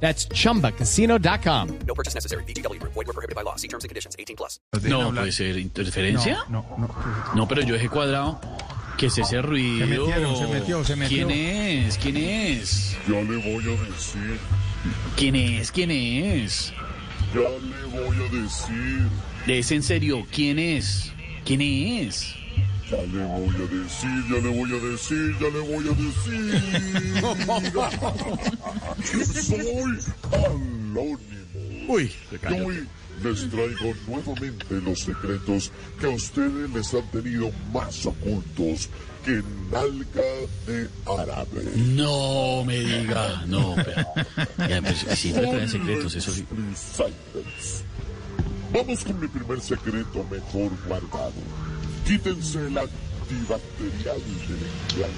That's chumbacasino.com. No purchase necessary. BGW. Void were prohibited by law. See terms and conditions. 18 plus. No, puede ser interferencia. No, no, no. No, pero yo dejé cuadrado. ¿Qué es ese ruido? metieron, se metió, se metió. ¿Quién es? ¿Quién es? Ya le voy a decir, ¿Quién es? ¿Quién es? ya le voy a decir, ¿Es en serio? ¿Quién es? ¿Quién es? Ya le voy a decir, ya le voy a decir, ya le voy a decir. Soy Anónimo. Uy, Y hoy les traigo nuevamente los secretos que a ustedes les han tenido más ocultos que nalga de árabe. No me diga. No, pero. Ya, pues siempre traen secretos, eso sí. Vamos con mi primer secreto mejor guardado. Quítense el antibacterial implante.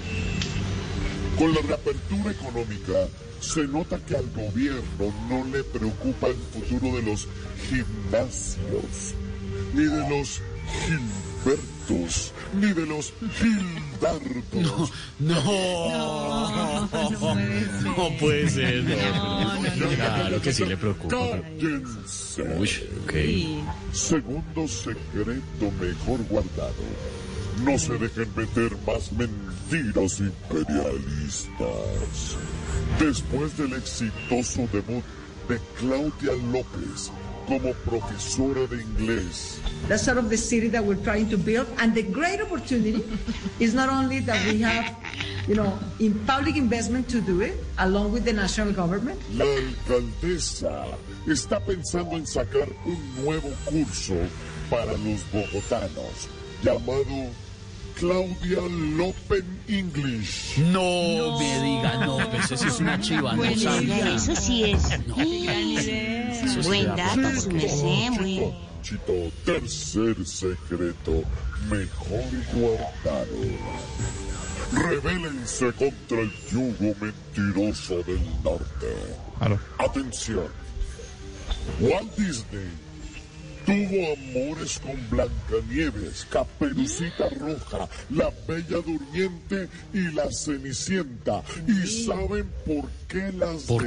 Con la reapertura económica, se nota que al gobierno no le preocupa el futuro de los gimnasios, ni de los Gilbertos, ni de los Gildardos. No. No puede ser. No, Claro que sí le preocupa. Cállense. Uy, ok. Segundo secreto mejor guardado. No se dejen meter más mentiras imperialistas. Después del exitoso debut de Claudia López como profesora de inglés, That's sort of the city that we're trying to build. And the great opportunity is not only that we have, you know, in public investment to do it, along with the national government, la alcaldesa está pensando en sacar un nuevo curso para los bogotanos llamado Claudia López English. No me diga, no, pues eso es una chiva, no sabía. Eso sí es. Eso sí Buen da dato, su merced, muy. Chito, tercer secreto, mejor guardado. Rebélense contra el yugo mentiroso del norte. Claro. Atención. Walt Disney tuvo amores con Blancanieves, Caperucita Roja, la Bella Durmiente y la Cenicienta. ¿Y saben por qué las ¿Por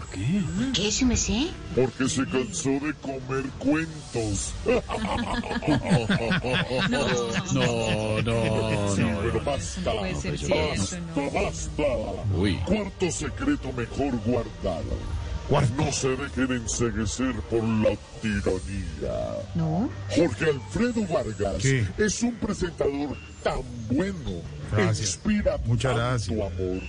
dejó? qué? ¿Por qué? ¿Qué, su merced? Porque se cansó de comer cuentos. No, no, Sí, no. pero basta. basta, basta. Uy. Cuarto secreto mejor guardado. Cuarto. No se dejen enseguecer por la tiranía. No. Jorge Alfredo Vargas ¿Qué? es un presentador tan bueno, Gracias. inspira Muchas tanto gracias. amor,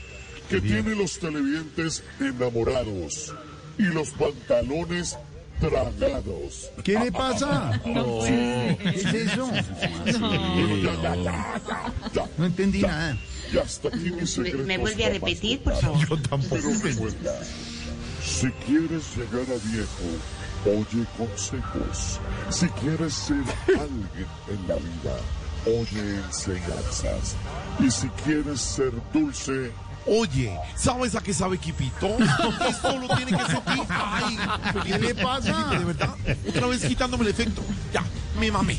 que tiene los televidentes enamorados y los pantalones tragados. ¿Qué le pasa? ¿Qué es eso? Ya, ya, ya, ya, ya. No entendí Ya. nada. Y hasta aquí mis secretos ¿Me vuelve a repetir, por favor? Yo tampoco Pero recuerda, si quieres llegar a viejo, oye consejos. Si quieres ser alguien en la vida, oye enseñanzas. Y si quieres ser dulce, Oye, ¿sabes a qué sabe Quipito? Esto lo tiene que sentir. Ay, ¿Qué le pasa? De verdad. Otra vez quitándome el efecto. Ya, me mamé.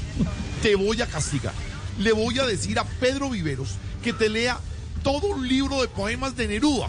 Te voy a castigar. Le voy a decir a Pedro Viveros que te lea todo un libro de poemas de Neruda.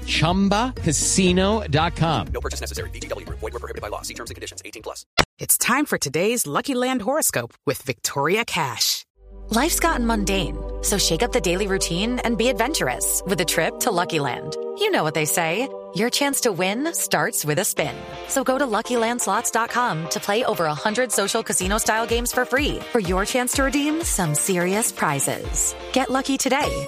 chumbacasino.com. No purchase necessary. BGW. Void were prohibited by law. See terms and conditions. 18 plus. It's time for today's Lucky Land horoscope with Victoria Cash. Life's gotten mundane, so shake up the daily routine and be adventurous with a trip to Lucky Land. You know what they say. Your chance to win starts with a spin. So go to LuckyLandSlots.com to play over 100 social casino-style games for free for your chance to redeem some serious prizes. Get lucky today